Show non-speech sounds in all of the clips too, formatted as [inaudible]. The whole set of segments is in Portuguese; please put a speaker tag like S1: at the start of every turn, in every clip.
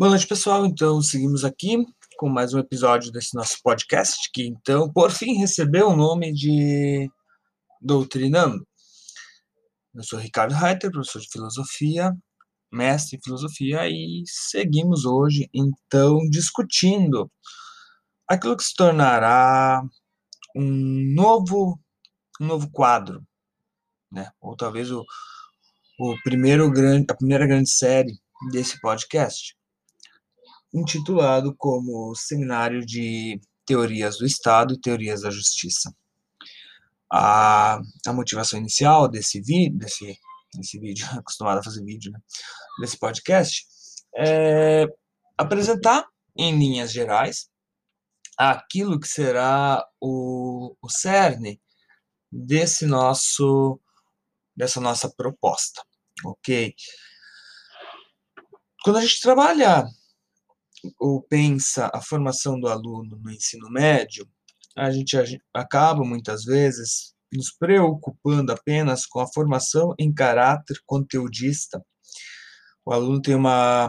S1: Boa noite, pessoal. Então, seguimos aqui com mais um episódio desse nosso podcast, que então, por fim, recebeu o nome de Doutrinando. Eu sou Ricardo Reiter, professor de filosofia, mestre em filosofia, e seguimos hoje, então, discutindo aquilo que se tornará um novo, um novo quadro, né? ou talvez o, o primeiro grande, a primeira grande série desse podcast intitulado como Seminário de Teorias do Estado e Teorias da Justiça. A, a motivação inicial desse vídeo, desse, desse vídeo, [laughs] acostumado a fazer vídeo, né, desse podcast, é apresentar em linhas gerais aquilo que será o, o cerne desse nosso dessa nossa proposta, ok? Quando a gente trabalha ou pensa a formação do aluno no ensino médio, a gente acaba muitas vezes nos preocupando apenas com a formação em caráter conteudista. O aluno tem uma,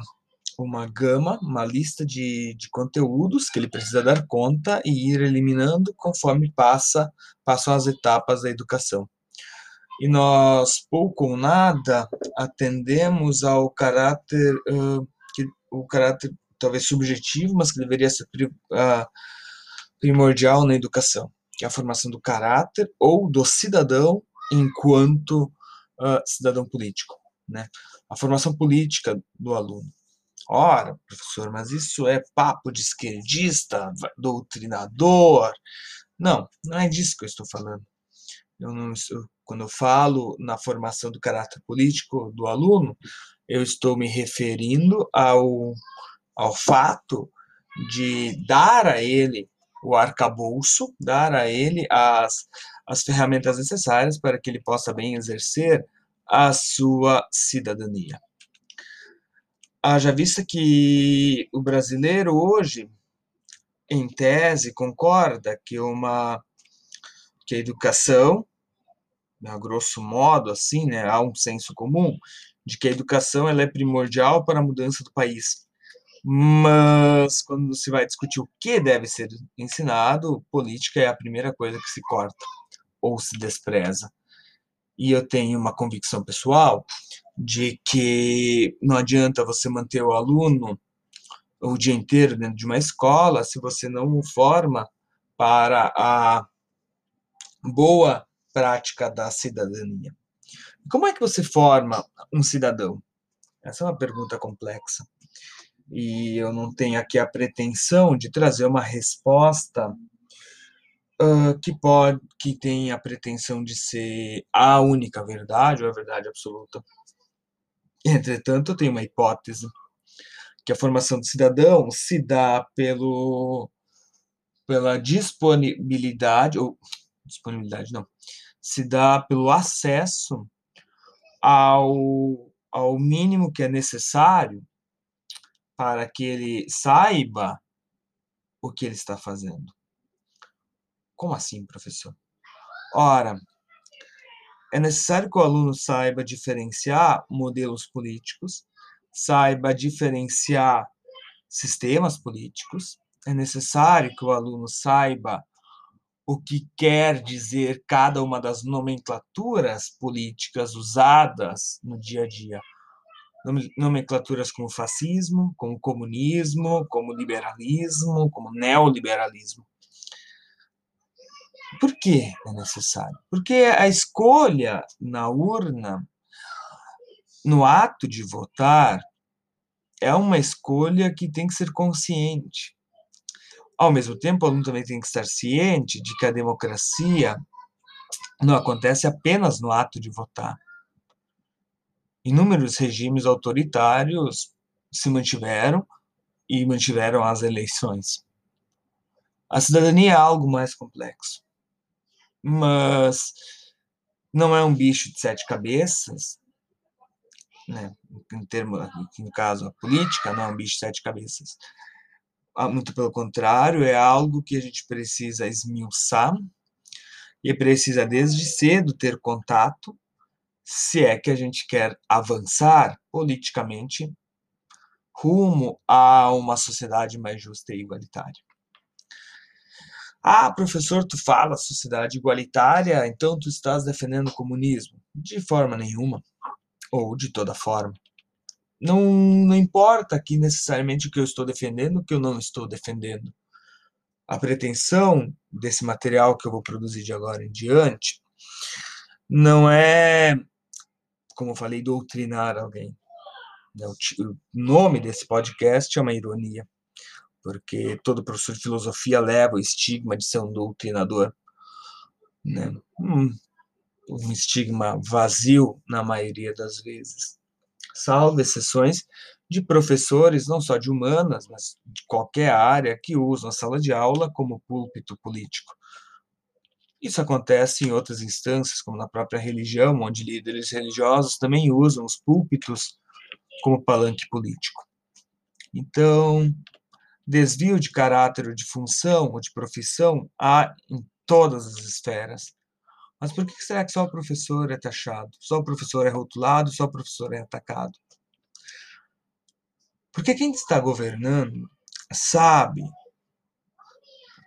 S1: uma gama, uma lista de, de conteúdos que ele precisa dar conta e ir eliminando conforme passa passam as etapas da educação. E nós, pouco ou nada, atendemos ao caráter, uh, que, o caráter talvez subjetivo, mas que deveria ser primordial na educação, que é a formação do caráter ou do cidadão enquanto uh, cidadão político, né? A formação política do aluno. Ora, professor, mas isso é papo de esquerdista, doutrinador. Não, não é disso que eu estou falando. Eu não, quando eu falo na formação do caráter político do aluno, eu estou me referindo ao ao fato de dar a ele o arcabouço, dar a ele as, as ferramentas necessárias para que ele possa bem exercer a sua cidadania. Haja vista que o brasileiro hoje, em tese, concorda que uma que a educação, a grosso modo, assim, né, há um senso comum de que a educação ela é primordial para a mudança do país. Mas quando se vai discutir o que deve ser ensinado, política é a primeira coisa que se corta ou se despreza. E eu tenho uma convicção pessoal de que não adianta você manter o aluno o dia inteiro dentro de uma escola se você não o forma para a boa prática da cidadania. Como é que você forma um cidadão? Essa é uma pergunta complexa e eu não tenho aqui a pretensão de trazer uma resposta uh, que pode que tenha a pretensão de ser a única verdade ou a verdade absoluta. Entretanto, eu tenho uma hipótese que a formação do cidadão se dá pelo pela disponibilidade ou disponibilidade não, se dá pelo acesso ao, ao mínimo que é necessário para que ele saiba o que ele está fazendo. Como assim, professor? Ora, é necessário que o aluno saiba diferenciar modelos políticos, saiba diferenciar sistemas políticos, é necessário que o aluno saiba o que quer dizer cada uma das nomenclaturas políticas usadas no dia a dia nomenclaturas como fascismo, como comunismo, como liberalismo, como neoliberalismo. Por que é necessário? Porque a escolha na urna, no ato de votar, é uma escolha que tem que ser consciente. Ao mesmo tempo, o aluno também tem que estar ciente de que a democracia não acontece apenas no ato de votar inúmeros regimes autoritários se mantiveram e mantiveram as eleições. A cidadania é algo mais complexo, mas não é um bicho de sete cabeças, né? em termos, no caso, a política não é um bicho de sete cabeças. Ah, muito pelo contrário, é algo que a gente precisa esmiuçar e precisa desde cedo ter contato se é que a gente quer avançar politicamente rumo a uma sociedade mais justa e igualitária. Ah, professor, tu fala sociedade igualitária, então tu estás defendendo o comunismo? De forma nenhuma, ou de toda forma. Não, não importa aqui necessariamente o que eu estou defendendo, o que eu não estou defendendo. A pretensão desse material que eu vou produzir de agora em diante não é, como eu falei, doutrinar alguém. Né? O nome desse podcast é uma ironia porque todo professor de filosofia leva o estigma de ser um doutrinador, né? um, estigma vazio na maioria das vezes, salvo exceções de professores, não só de humanas, mas de qualquer área, que usam a sala de aula como púlpito político. Isso acontece em outras instâncias, como na própria religião, onde líderes religiosos também usam os púlpitos como palanque político. Então, Desvio de caráter ou de função ou de profissão há em todas as esferas. Mas por que será que só o professor é taxado? Só o professor é rotulado, só o professor é atacado? Porque quem está governando sabe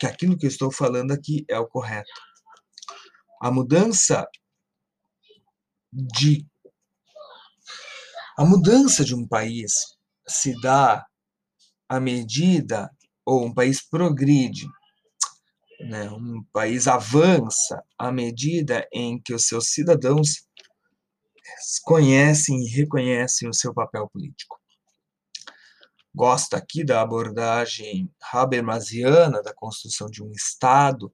S1: que aquilo que eu estou falando aqui é o correto. A mudança de a mudança de um país se dá à medida, ou um país progride, né, um país avança à medida em que os seus cidadãos conhecem e reconhecem o seu papel político. Gosto aqui da abordagem habermasiana da construção de um Estado,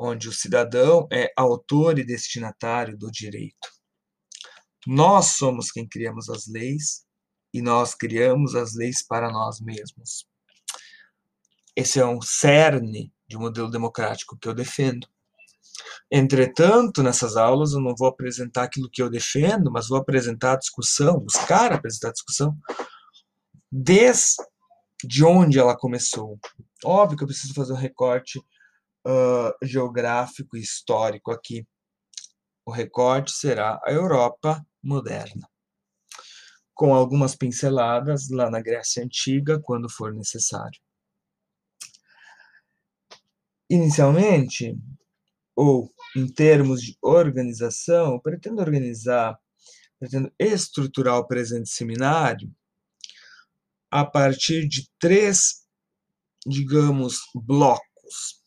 S1: onde o cidadão é autor e destinatário do direito. Nós somos quem criamos as leis e nós criamos as leis para nós mesmos. Esse é um cerne de um modelo democrático que eu defendo. Entretanto, nessas aulas eu não vou apresentar aquilo que eu defendo, mas vou apresentar a discussão, buscar apresentar a discussão desde onde ela começou. Óbvio que eu preciso fazer um recorte geográfico e histórico aqui. O recorte será a Europa moderna com algumas pinceladas lá na Grécia Antiga, quando for necessário. Inicialmente, ou em termos de organização, pretendo organizar, pretendo estruturar o presente seminário a partir de três, digamos, blocos.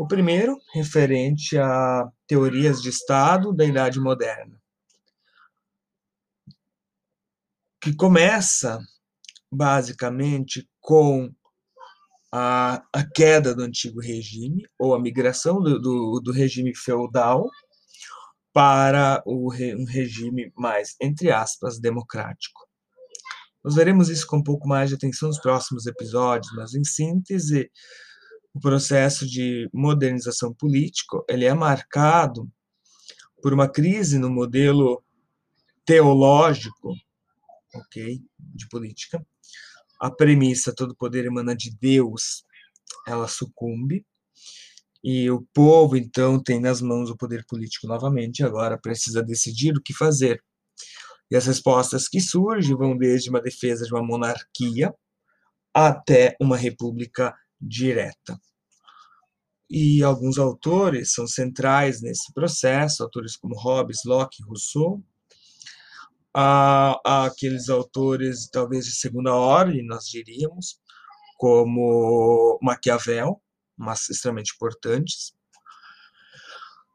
S1: O primeiro, referente a teorias de Estado da Idade Moderna. que começa basicamente com a, a queda do antigo regime, ou a migração do, do, do regime feudal para o, um regime mais, entre aspas, democrático. Nós veremos isso com um pouco mais de atenção nos próximos episódios, mas em síntese, o processo de modernização político ele é marcado por uma crise no modelo teológico ok, de política. A premissa todo poder emana de Deus, ela sucumbe e o povo então tem nas mãos o poder político novamente. Agora precisa decidir o que fazer. E as respostas que surgem vão desde uma defesa de uma monarquia até uma república direta. E alguns autores são centrais nesse processo, autores como Hobbes, Locke, Rousseau, a aqueles autores, talvez de segunda ordem, nós diríamos, como Maquiavel, mas extremamente importantes.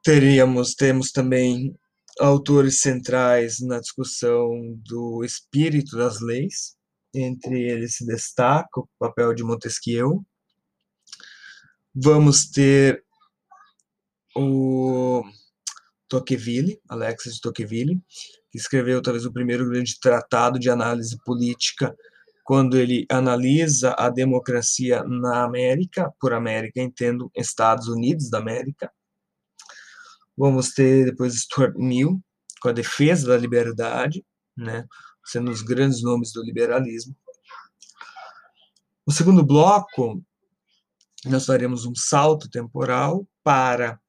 S1: Teríamos, temos também autores centrais na discussão do espírito das leis, entre eles se destaca o papel de Montesquieu. Vamos ter o Tocqueville, Alexis de Tocqueville, que escreveu talvez o primeiro grande tratado de análise política, quando ele analisa a democracia na América, por América entendo Estados Unidos da América. Vamos ter depois Stuart Mill, com a defesa da liberdade, né, sendo os grandes nomes do liberalismo. No segundo bloco, nós faremos um salto temporal para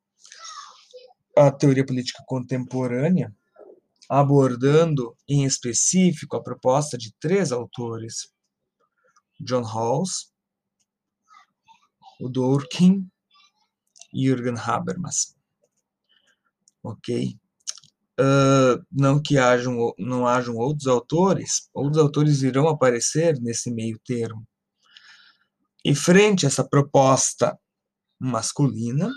S1: a teoria política contemporânea, abordando em específico a proposta de três autores: John Rawls, o Dworkin e Jürgen Habermas. Ok? Uh, não que hajam, não hajam outros autores, outros autores irão aparecer nesse meio termo. E frente a essa proposta masculina,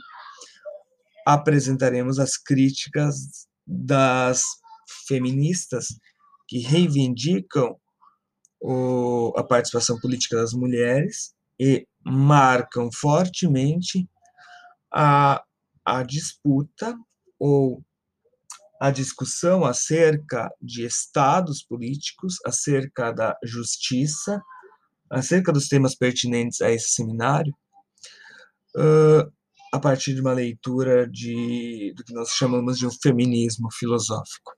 S1: apresentaremos as críticas das feministas que reivindicam o, a participação política das mulheres e marcam fortemente a, a disputa ou a discussão acerca de estados políticos, acerca da justiça, acerca dos temas pertinentes a esse seminário, uh, a partir de uma leitura de, do que nós chamamos de um feminismo filosófico.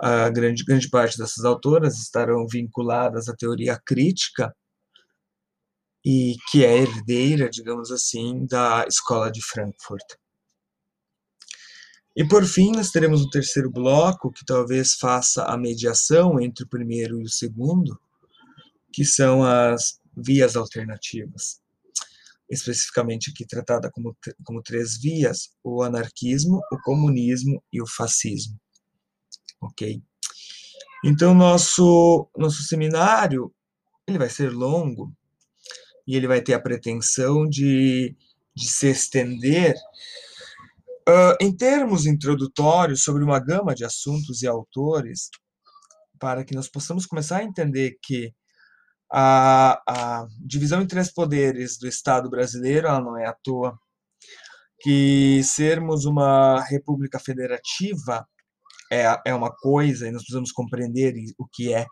S1: A grande, grande parte dessas autoras estarão vinculadas à teoria crítica e que é herdeira, digamos assim, da Escola de Frankfurt. E por fim, nós teremos o terceiro bloco, que talvez faça a mediação entre o primeiro e o segundo, que são as vias alternativas. Especificamente aqui tratada como, como três vias: o anarquismo, o comunismo e o fascismo. Ok? Então, nosso, nosso seminário ele vai ser longo e ele vai ter a pretensão de, de se estender Uh, em termos introdutórios sobre uma gama de assuntos e autores, para que nós possamos começar a entender que a, a divisão em três poderes do Estado brasileiro ela não é à toa, que sermos uma república federativa é, é uma coisa e nós precisamos compreender o que é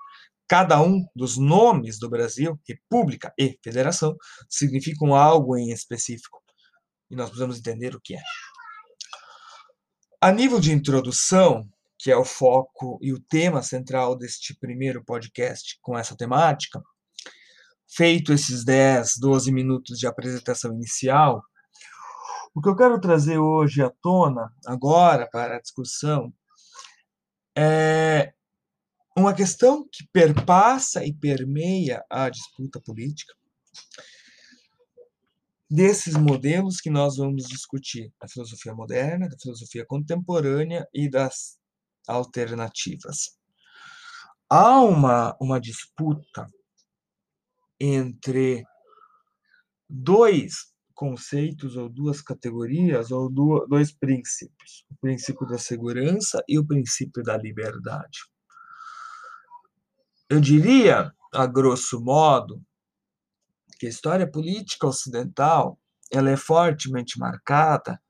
S1: cada um dos nomes do Brasil, república e federação, significam algo em específico e nós precisamos entender o que é. A nível de introdução, que é o foco e o tema central deste primeiro podcast com essa temática, feito esses 10, 12 minutos de apresentação inicial, o que eu quero trazer hoje à tona, agora, para a discussão, é uma questão que perpassa e permeia a disputa política, desses modelos que nós vamos discutir, da filosofia moderna, da filosofia contemporânea e das alternativas. Há uma, uma disputa entre dois conceitos ou duas categorias ou dois princípios, o princípio da segurança e o princípio da liberdade. Eu diria, a grosso modo, que a história política ocidental ela é fortemente marcada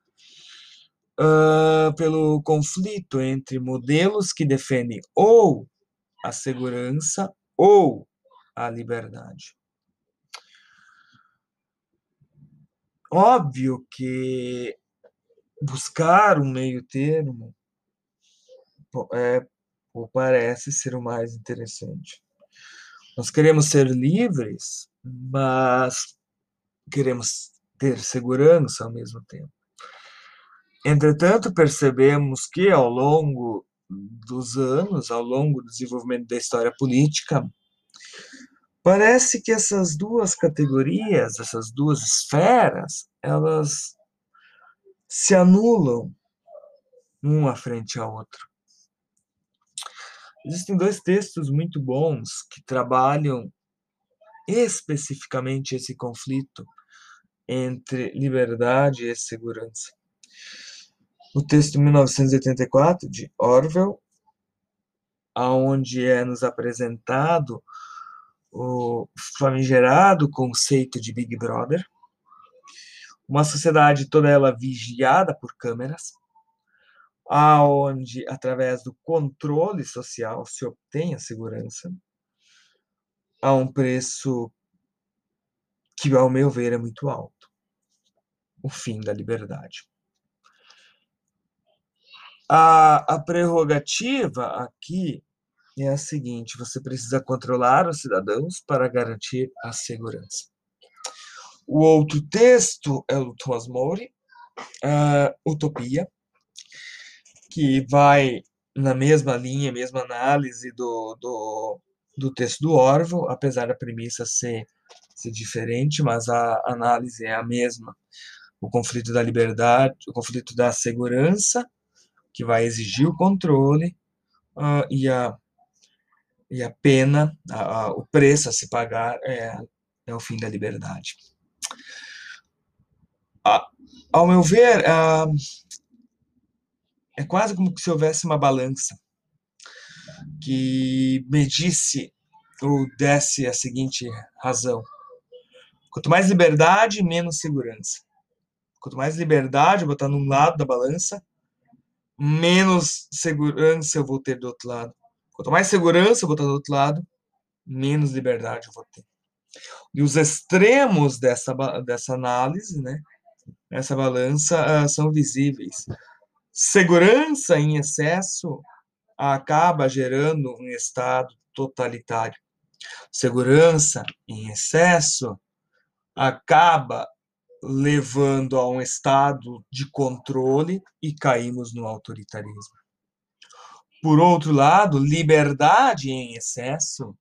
S1: uh, pelo conflito entre modelos que defendem ou a segurança ou a liberdade. Óbvio que buscar um meio termo é, parece ser o mais interessante. Nós queremos ser livres, mas queremos ter segurança ao mesmo tempo. Entretanto, percebemos que ao longo dos anos, ao longo do desenvolvimento da história política, parece que essas duas categorias, essas duas esferas, elas se anulam uma frente à outra. Existem dois textos muito bons que trabalham especificamente esse conflito entre liberdade e segurança. O texto 1984 de Orwell, aonde é nos apresentado o famigerado conceito de Big Brother, uma sociedade toda ela vigiada por câmeras, aonde através do controle social se obtém a segurança a um preço que, ao meu ver, é muito alto. O fim da liberdade. A, a prerrogativa aqui é a seguinte: você precisa controlar os cidadãos para garantir a segurança. O outro texto é o Thomas More, uh, Utopia, que vai na mesma linha, mesma análise do, do, do texto do Orwell, apesar da premissa ser, ser diferente, mas a análise é a mesma. O conflito da liberdade, o conflito da segurança, que vai exigir o controle, uh, e, a, e a pena, a, a, o preço a se pagar é, é o fim da liberdade. ao meu ver, é quase como se houvesse uma balança que medisse ou desse a seguinte razão: quanto mais liberdade, menos segurança. Quanto mais liberdade eu botar num lado da balança, menos segurança eu vou ter do outro lado. Quanto mais segurança eu botar do outro lado, menos liberdade eu vou ter. E os extremos dessa, dessa análise, né, essa balança, uh, são visíveis. Segurança em excesso acaba gerando um estado totalitário. Segurança em excesso acaba levando a um estado de controle e caímos no autoritarismo. Por outro lado, liberdade em excesso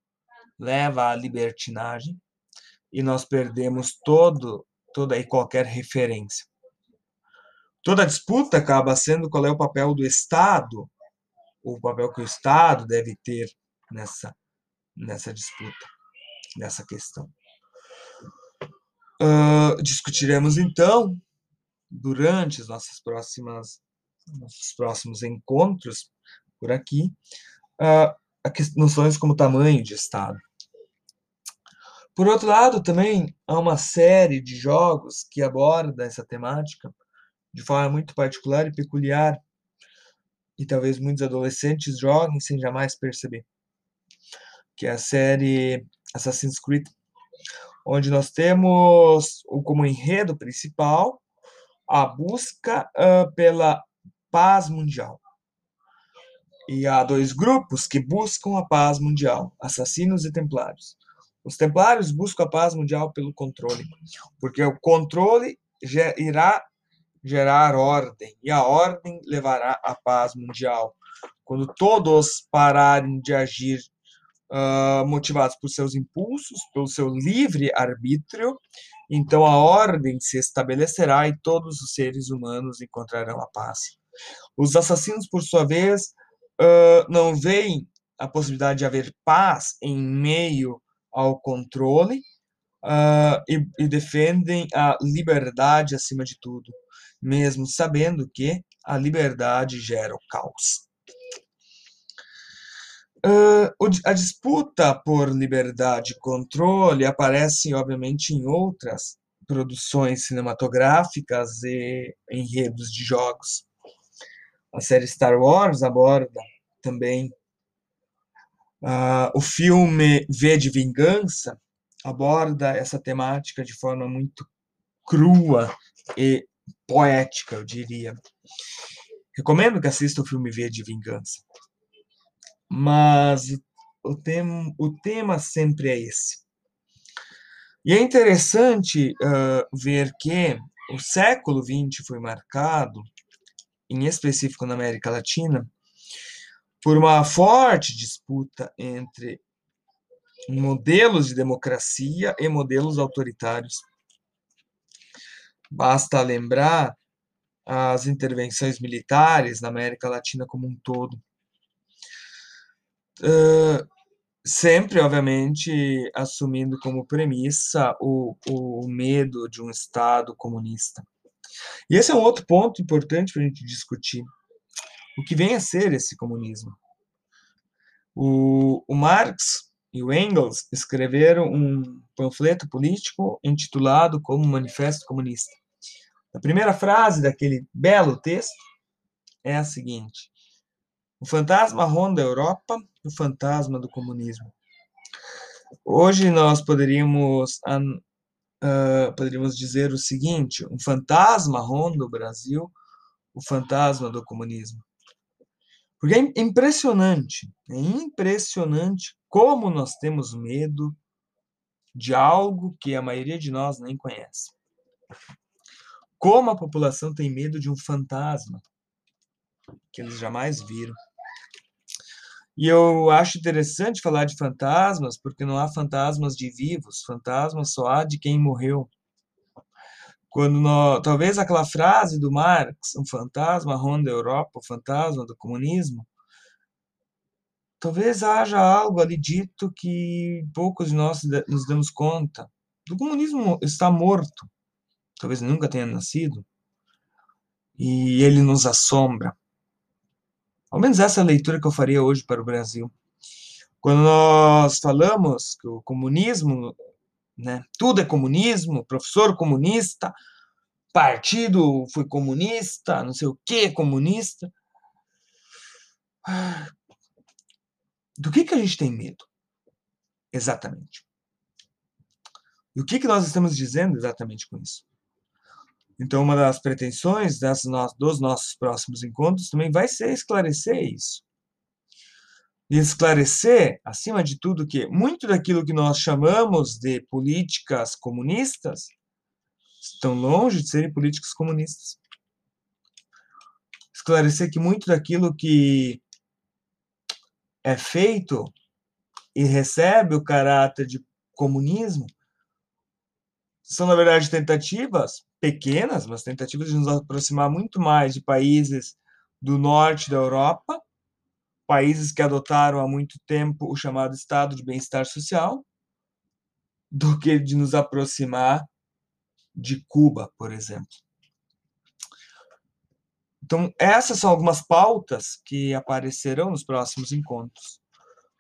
S1: leva à libertinagem e nós perdemos todo toda e qualquer referência. Toda disputa acaba sendo qual é o papel do Estado, o papel que o Estado deve ter nessa, nessa disputa, nessa questão. Uh, discutiremos então, durante as nossas próximas, nossos próximos encontros por aqui, uh, noções como tamanho de Estado. Por outro lado, também há uma série de jogos que aborda essa temática de forma muito particular e peculiar, e talvez muitos adolescentes joguem sem jamais perceber, que é a série Assassin's Creed, onde nós temos como enredo principal a busca uh, pela paz mundial. E há dois grupos que buscam a paz mundial, assassinos e templários. Os templários buscam a paz mundial pelo controle, porque o controle irá gerar ordem, e a ordem levará à paz mundial. Quando todos pararem de agir uh, motivados por seus impulsos, pelo seu livre arbítrio, então a ordem se estabelecerá e todos os seres humanos encontrarão a paz. Os assassinos, por sua vez, uh, não veem a possibilidade de haver paz em meio ao controle uh, e, e defendem a liberdade acima de tudo mesmo sabendo que a liberdade gera o caos. Uh, a disputa por liberdade e controle aparece, obviamente, em outras produções cinematográficas e enredos de jogos. A série Star Wars aborda também uh, o filme V de Vingança aborda essa temática de forma muito crua e poética, eu diria. Recomendo que assista o filme V de Vingança. Mas o tema, o tema sempre é esse. E é interessante uh, ver que o século XX foi marcado, em específico na América Latina, por uma forte disputa entre modelos de democracia e modelos autoritários Basta lembrar as intervenções militares na América Latina como um todo. Uh, sempre, obviamente, assumindo como premissa o, o medo de um Estado comunista. E esse é um outro ponto importante para a gente discutir. O que vem a ser esse comunismo? O, o Marx e o Engels escreveram um panfleto político intitulado como Manifesto Comunista. A primeira frase daquele belo texto é a seguinte: O fantasma ronda a Europa, o fantasma do comunismo. Hoje nós poderíamos, uh, poderíamos dizer o seguinte: um fantasma ronda o Brasil, o fantasma do comunismo. Porque é impressionante, é impressionante como nós temos medo de algo que a maioria de nós nem conhece. Como a população tem medo de um fantasma que eles jamais viram. E eu acho interessante falar de fantasmas, porque não há fantasmas de vivos, fantasmas só há de quem morreu. Quando nós, talvez aquela frase do Marx, um fantasma ronda a Europa, o fantasma do comunismo, talvez haja algo ali dito que poucos de nós nos damos conta. O comunismo está morto, talvez nunca tenha nascido, e ele nos assombra. Ao menos essa é a leitura que eu faria hoje para o Brasil. Quando nós falamos que o comunismo, né, tudo é comunismo, professor comunista, partido foi comunista, não sei o que comunista. Do que, que a gente tem medo? Exatamente. E o que, que nós estamos dizendo exatamente com isso? Então, uma das pretensões no dos nossos próximos encontros também vai ser esclarecer isso. E esclarecer, acima de tudo, que muito daquilo que nós chamamos de políticas comunistas estão longe de serem políticas comunistas. Esclarecer que muito daquilo que é feito e recebe o caráter de comunismo são, na verdade, tentativas pequenas, mas tentativas de nos aproximar muito mais de países do norte da Europa, países que adotaram há muito tempo o chamado estado de bem-estar social, do que de nos aproximar de Cuba, por exemplo. Então, essas são algumas pautas que aparecerão nos próximos encontros.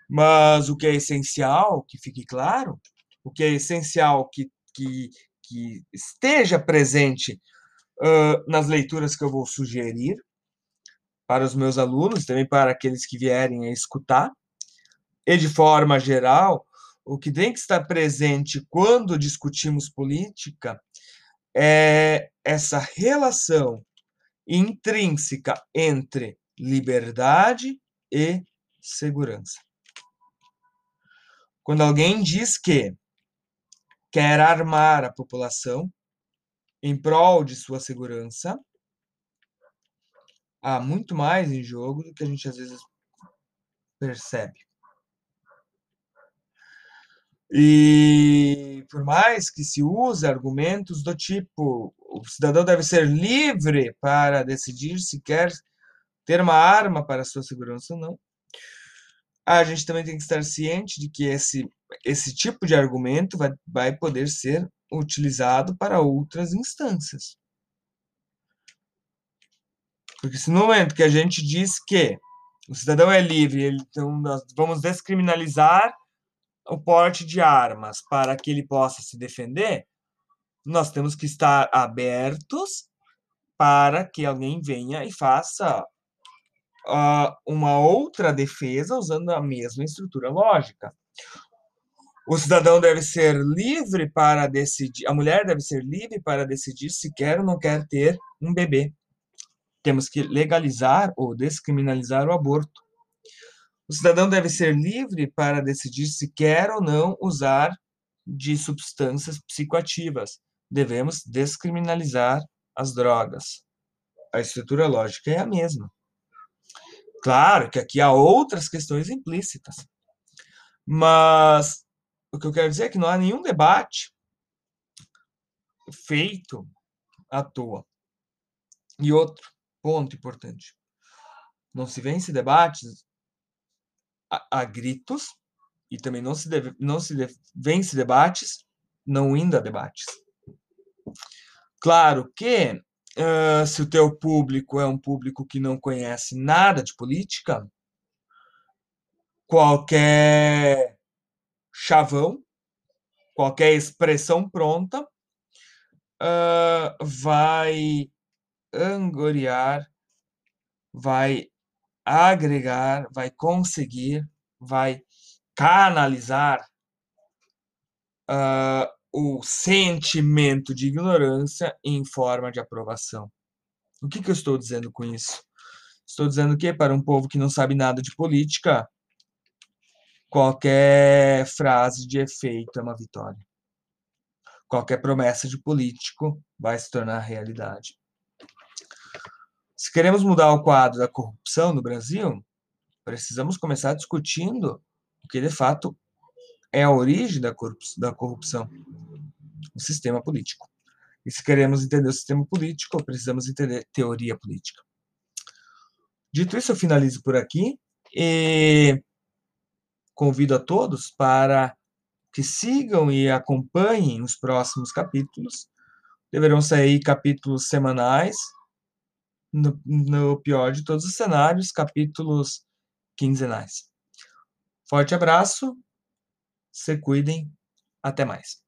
S1: Mas o que é essencial, que fique claro, o que é essencial que, que que esteja presente uh, nas leituras que eu vou sugerir para os meus alunos, também para aqueles que vierem a escutar. E de forma geral, o que tem que estar presente quando discutimos política é essa relação intrínseca entre liberdade e segurança. Quando alguém diz que quer armar a população em prol de sua segurança. Há muito mais em jogo do que a gente às vezes percebe. E por mais que se use argumentos do tipo o cidadão deve ser livre para decidir se quer ter uma arma para sua segurança ou não, a gente também tem que estar ciente de que esse, esse tipo de argumento vai, vai poder ser utilizado para outras instâncias. Porque se no momento que a gente diz que o cidadão é livre, então nós vamos descriminalizar o porte de armas para que ele possa se defender, nós temos que estar abertos para que alguém venha e faça uh, uma outra defesa usando a mesma estrutura lógica. O cidadão deve ser livre para decidir, a mulher deve ser livre para decidir se quer ou não quer ter um bebê. Temos que legalizar ou descriminalizar o aborto. O cidadão deve ser livre para decidir se quer ou não usar de substâncias psicoativas. Devemos descriminalizar as drogas. A estrutura lógica é a mesma. Claro que aqui há outras questões implícitas. Mas o que eu quero dizer é que não há nenhum debate feito à toa. E outro ponto importante: não se vence debates a, a gritos e também não se, deve, não se vence debates não indo a debates. Claro que uh, se o teu público é um público que não conhece nada de política, qualquer chavão, qualquer expressão pronta uh, vai angoriar, vai agregar, vai conseguir, vai canalizar uh, o sentimento de ignorância em forma de aprovação. O que, que eu estou dizendo com isso? Estou dizendo que, para um povo que não sabe nada de política, qualquer frase de efeito é uma vitória. Qualquer promessa de político vai se tornar realidade. Se queremos mudar o quadro da corrupção no Brasil, precisamos começar discutindo o que de fato é a origem da corrupção, o sistema político. E se queremos entender o sistema político, precisamos entender teoria política. Dito isso, eu finalizo por aqui e convido a todos para que sigam e acompanhem os próximos capítulos. Deverão sair capítulos semanais, no, no pior de todos os cenários, capítulos quinzenais. Forte abraço, se cuidem, até mais.